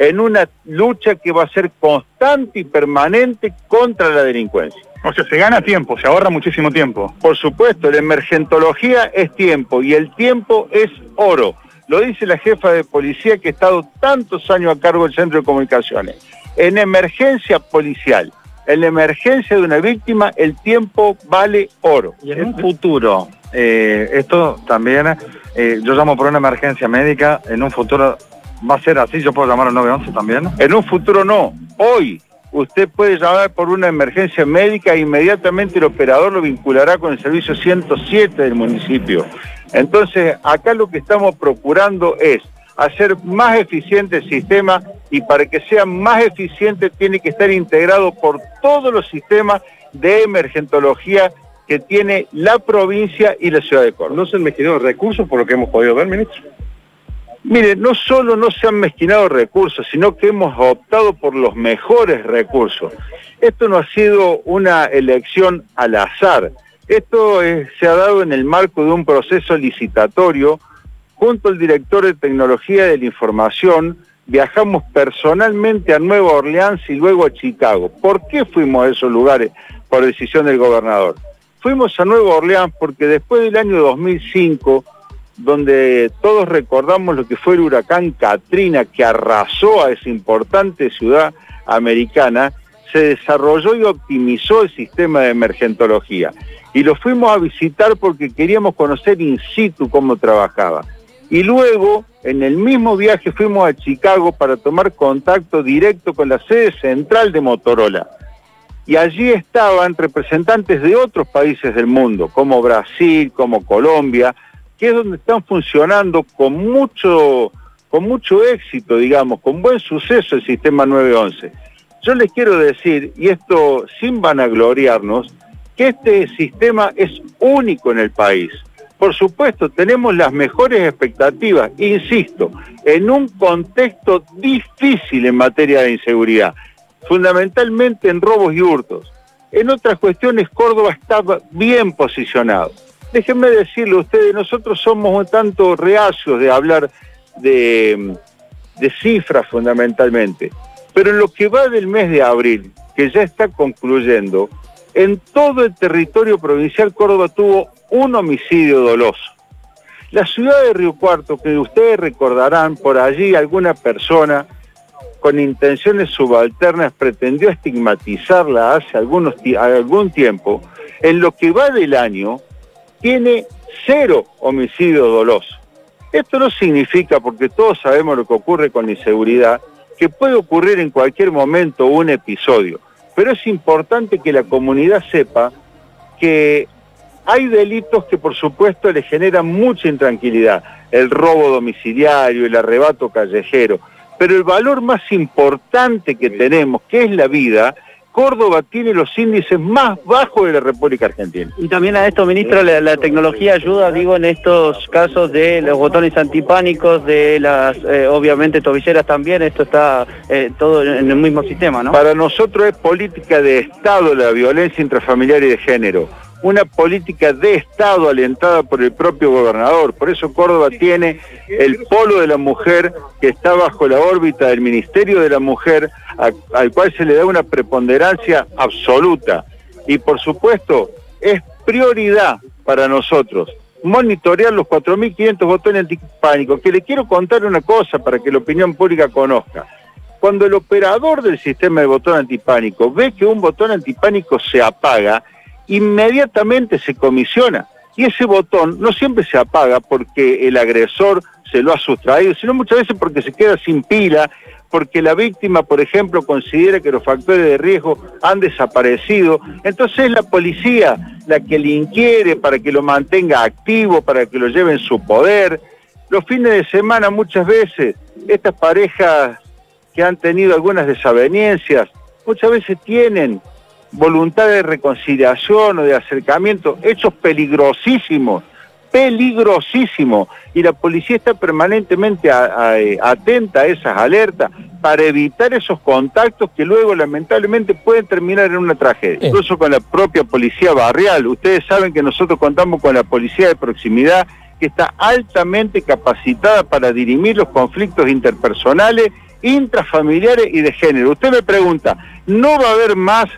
en una lucha que va a ser constante y permanente contra la delincuencia. O sea, se gana tiempo, se ahorra muchísimo tiempo. Por supuesto, la emergentología es tiempo y el tiempo es oro. Lo dice la jefa de policía que ha estado tantos años a cargo del Centro de Comunicaciones. En emergencia policial, en la emergencia de una víctima, el tiempo vale oro. Y en un futuro, eh, esto también, eh, yo llamo por una emergencia médica, en un futuro va a ser así, yo puedo llamar al 911 también. En un futuro no, hoy usted puede llamar por una emergencia médica e inmediatamente el operador lo vinculará con el servicio 107 del municipio. Entonces, acá lo que estamos procurando es hacer más eficiente el sistema y para que sea más eficiente tiene que estar integrado por todos los sistemas de emergentología que tiene la provincia y la ciudad de Córdoba. ¿No se mezquinado recursos por lo que hemos podido ver, ministro? Mire, no solo no se han mezquinado recursos, sino que hemos optado por los mejores recursos. Esto no ha sido una elección al azar. Esto se ha dado en el marco de un proceso licitatorio. Junto al director de Tecnología de la Información, viajamos personalmente a Nueva Orleans y luego a Chicago. ¿Por qué fuimos a esos lugares por decisión del gobernador? Fuimos a Nueva Orleans porque después del año 2005 donde todos recordamos lo que fue el huracán Katrina que arrasó a esa importante ciudad americana, se desarrolló y optimizó el sistema de emergentología. Y lo fuimos a visitar porque queríamos conocer in situ cómo trabajaba. Y luego, en el mismo viaje, fuimos a Chicago para tomar contacto directo con la sede central de Motorola. Y allí estaban representantes de otros países del mundo, como Brasil, como Colombia, que es donde están funcionando con mucho, con mucho éxito, digamos, con buen suceso el sistema 911. Yo les quiero decir, y esto sin vanagloriarnos, que este sistema es único en el país. Por supuesto, tenemos las mejores expectativas, insisto, en un contexto difícil en materia de inseguridad, fundamentalmente en robos y hurtos. En otras cuestiones, Córdoba está bien posicionado déjenme decirle ustedes, nosotros somos un tanto reacios de hablar de, de cifras fundamentalmente, pero en lo que va del mes de abril, que ya está concluyendo, en todo el territorio provincial Córdoba tuvo un homicidio doloso. La ciudad de Río Cuarto, que ustedes recordarán, por allí alguna persona con intenciones subalternas pretendió estigmatizarla hace algunos, algún tiempo, en lo que va del año tiene cero homicidio doloso. Esto no significa, porque todos sabemos lo que ocurre con la inseguridad, que puede ocurrir en cualquier momento un episodio, pero es importante que la comunidad sepa que hay delitos que por supuesto le generan mucha intranquilidad, el robo domiciliario, el arrebato callejero, pero el valor más importante que tenemos, que es la vida, Córdoba tiene los índices más bajos de la República Argentina. Y también a esto, ministro, la, tecnología ayuda, digo, en estos casos de los botones antipánicos, de las, eh, obviamente, tobilleras también, esto está eh, todo en el mismo sistema, ¿no? Para nosotros es política de Estado la violencia intrafamiliar y de género una política de Estado alentada por el propio gobernador. Por eso Córdoba tiene el polo de la mujer que está bajo la órbita del Ministerio de la Mujer, al cual se le da una preponderancia absoluta. Y por supuesto, es prioridad para nosotros monitorear los 4.500 botones antipánicos, que le quiero contar una cosa para que la opinión pública conozca. Cuando el operador del sistema de botón antipánico ve que un botón antipánico se apaga, inmediatamente se comisiona. Y ese botón no siempre se apaga porque el agresor se lo ha sustraído, sino muchas veces porque se queda sin pila, porque la víctima, por ejemplo, considera que los factores de riesgo han desaparecido. Entonces es la policía la que le inquiere para que lo mantenga activo, para que lo lleve en su poder. Los fines de semana muchas veces, estas parejas que han tenido algunas desavenencias, muchas veces tienen voluntad de reconciliación o de acercamiento, hechos peligrosísimos, peligrosísimos, y la policía está permanentemente eh, atenta a esas alertas para evitar esos contactos que luego lamentablemente pueden terminar en una tragedia. Incluso con la propia policía barrial. Ustedes saben que nosotros contamos con la policía de proximidad que está altamente capacitada para dirimir los conflictos interpersonales intrafamiliares y de género. Usted me pregunta, ¿no va a haber más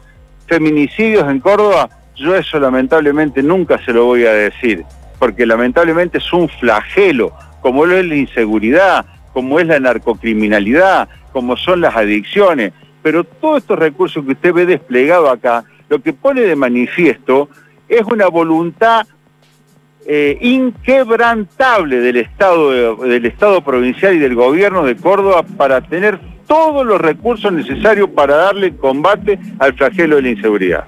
feminicidios en Córdoba? Yo eso lamentablemente nunca se lo voy a decir, porque lamentablemente es un flagelo, como lo es la inseguridad, como es la narcocriminalidad, como son las adicciones. Pero todos estos recursos que usted ve desplegado acá, lo que pone de manifiesto es una voluntad eh, inquebrantable del Estado, del Estado provincial y del gobierno de Córdoba para tener todos los recursos necesarios para darle combate al flagelo de la inseguridad.